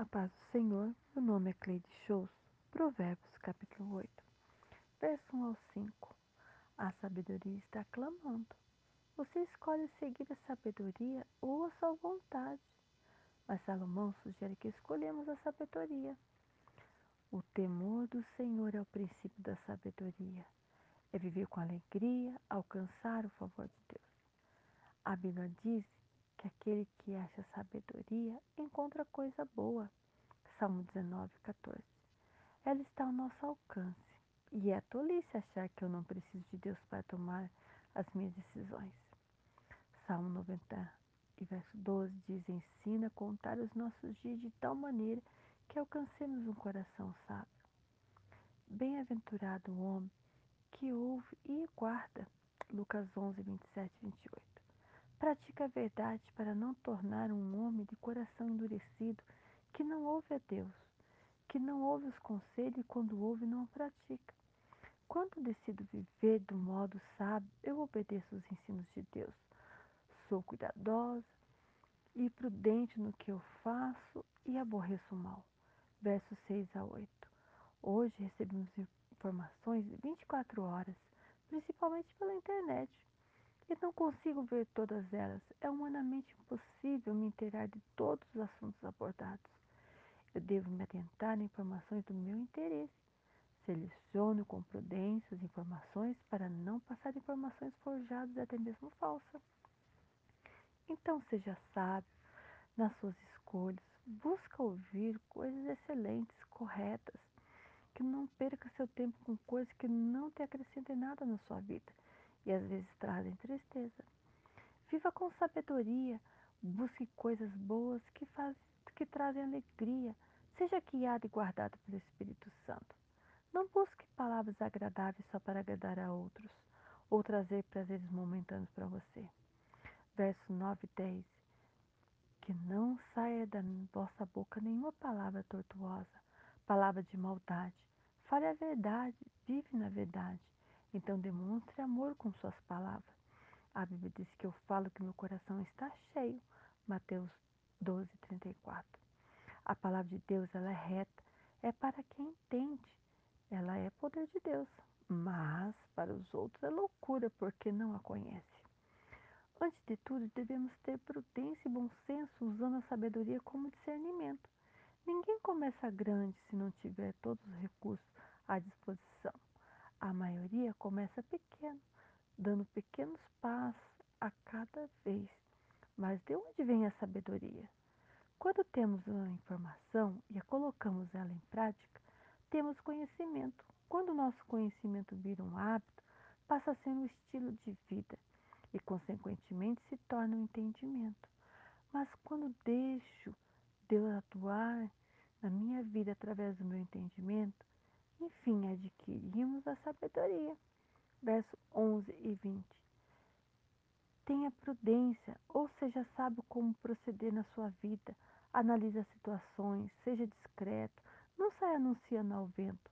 A paz do Senhor, meu nome é Cleide Shows, Provérbios capítulo 8, verso 1 ao 5. A sabedoria está clamando. Você escolhe seguir a sabedoria ou a sua vontade. Mas Salomão sugere que escolhemos a sabedoria. O temor do Senhor é o princípio da sabedoria. É viver com alegria, alcançar o favor de Deus. A Bíblia diz que aquele que acha sabedoria encontra coisa boa. Salmo 19, 14. Ela está ao nosso alcance. E é tolice achar que eu não preciso de Deus para tomar as minhas decisões. Salmo 90 e verso 12 diz: Ensina a contar os nossos dias de tal maneira que alcancemos um coração sábio. Bem-aventurado o homem que ouve e guarda. Lucas 11, 27 e 28. Pratica a verdade para não tornar um homem de coração endurecido que não ouve a Deus, que não ouve os conselhos e quando ouve não pratica. Quando decido viver do modo sábio, eu obedeço os ensinos de Deus. Sou cuidadosa e prudente no que eu faço e aborreço o mal. Versos 6 a 8. Hoje recebemos informações 24 horas, principalmente pela internet e não consigo ver todas elas. É humanamente impossível me inteirar de todos os assuntos abordados. Eu devo me atentar a informações do meu interesse. Seleciono com prudência as informações para não passar informações forjadas e até mesmo falsas. Então seja sábio nas suas escolhas. Busca ouvir coisas excelentes, corretas. Que não perca seu tempo com coisas que não te acrescentem nada na sua vida e às vezes trazem tristeza. Viva com sabedoria, busque coisas boas que, faz, que trazem alegria, seja guiado e guardado pelo Espírito Santo. Não busque palavras agradáveis só para agradar a outros ou trazer prazeres momentâneos para você. Verso 9 e 10. Que não saia da vossa boca nenhuma palavra tortuosa, palavra de maldade. Fale a verdade, vive na verdade. Então demonstre amor com suas palavras. A Bíblia diz que eu falo que meu coração está cheio. Mateus 12, 34. A palavra de Deus ela é reta, é para quem entende. Ela é poder de Deus, mas para os outros é loucura porque não a conhece. Antes de tudo, devemos ter prudência e bom senso usando a sabedoria como discernimento. Ninguém começa grande se não tiver todos os recursos à disposição. A maioria começa pequeno, dando pequenos passos a cada vez. Mas de onde vem a sabedoria? Quando temos uma informação e a colocamos ela em prática, temos conhecimento. Quando o nosso conhecimento vira um hábito, passa a ser um estilo de vida e, consequentemente, se torna um entendimento. Mas quando deixo Deus atuar na minha vida através do meu entendimento, enfim, adquirimos a sabedoria. Verso 11 e 20. Tenha prudência, ou seja, sabe como proceder na sua vida. Analise as situações, seja discreto, não saia anunciando ao vento.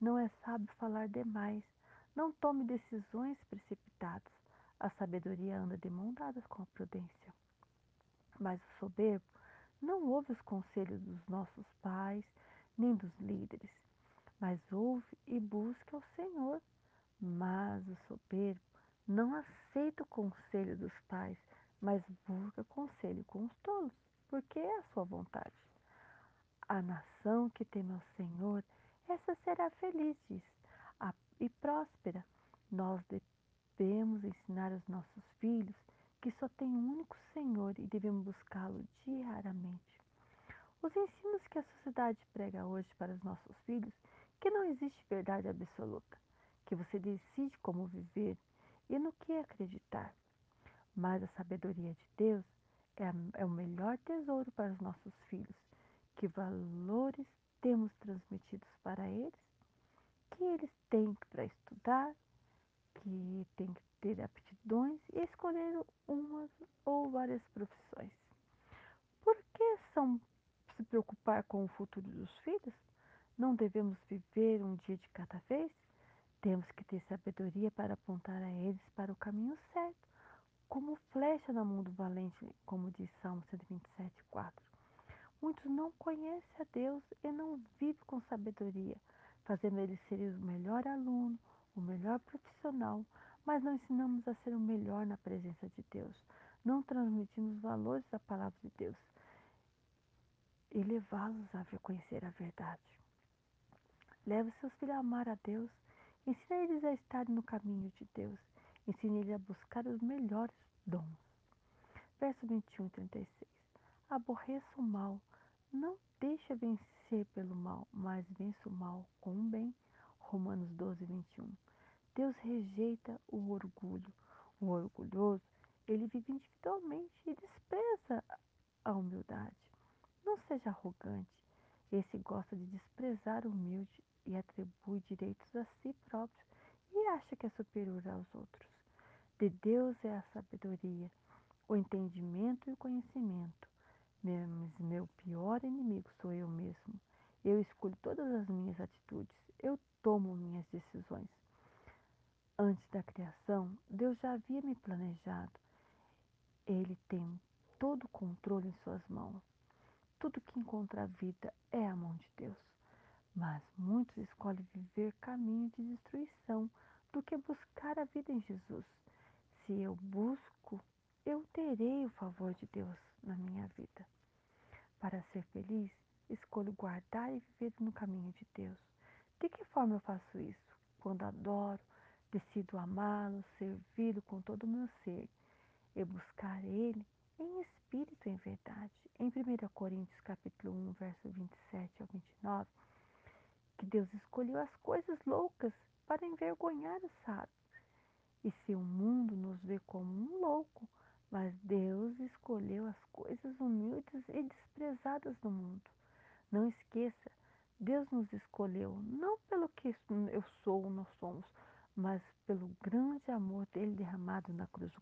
Não é sábio falar demais. Não tome decisões precipitadas. A sabedoria anda de mão dadas com a prudência. Mas o soberbo não ouve os conselhos dos nossos pais, nem dos líderes mas ouve e busca o Senhor. Mas o soberbo não aceita o conselho dos pais, mas busca conselho com os tolos, porque é a sua vontade. A nação que teme ao Senhor, essa será feliz diz, e próspera. Nós devemos ensinar aos nossos filhos que só tem um único Senhor e devemos buscá-lo diariamente. Os ensinos que a sociedade prega hoje para os nossos filhos que não existe verdade absoluta, que você decide como viver e no que acreditar. Mas a sabedoria de Deus é, é o melhor tesouro para os nossos filhos. Que valores temos transmitidos para eles? Que eles têm para estudar, que têm que ter aptidões e escolher umas ou várias profissões. Por que são se preocupar com o futuro dos filhos? Não devemos viver um dia de cada vez? Temos que ter sabedoria para apontar a eles para o caminho certo, como flecha na mão do valente, como diz Salmo 127, 4. Muitos não conhecem a Deus e não vivem com sabedoria, fazendo eles serem o melhor aluno, o melhor profissional, mas não ensinamos a ser o melhor na presença de Deus. Não transmitimos os valores da palavra de Deus e levá-los a conhecer a verdade. Leve seus filhos a amar a Deus. Ensina eles a estarem no caminho de Deus. Ensine eles a buscar os melhores dons. Verso 21 e 36. Aborreça o mal. Não deixa vencer pelo mal, mas vence o mal com o bem. Romanos 12, 21. Deus rejeita o orgulho. O orgulhoso, ele vive individualmente e despreza a humildade. Não seja arrogante. Esse gosta de desprezar o humilde e atribui direitos a si próprio e acha que é superior aos outros. De Deus é a sabedoria, o entendimento e o conhecimento. Mas meu pior inimigo sou eu mesmo. Eu escolho todas as minhas atitudes, eu tomo minhas decisões. Antes da criação, Deus já havia me planejado. Ele tem todo o controle em suas mãos. Tudo que encontra vida é a mão de Deus. Mas muitos escolhem viver caminho de destruição do que buscar a vida em Jesus. Se eu busco, eu terei o favor de Deus na minha vida. Para ser feliz, escolho guardar e viver no caminho de Deus. De que forma eu faço isso? Quando adoro, decido amá-lo, servi-lo com todo o meu ser e buscar Ele em espírito e em verdade. Em 1 Coríntios capítulo 1, verso 27 ao 29, que Deus escolheu as coisas loucas para envergonhar os sábios. E se o mundo nos vê como um louco, mas Deus escolheu as coisas humildes e desprezadas do mundo. Não esqueça, Deus nos escolheu não pelo que eu sou ou nós somos, mas pelo grande amor dele derramado na cruz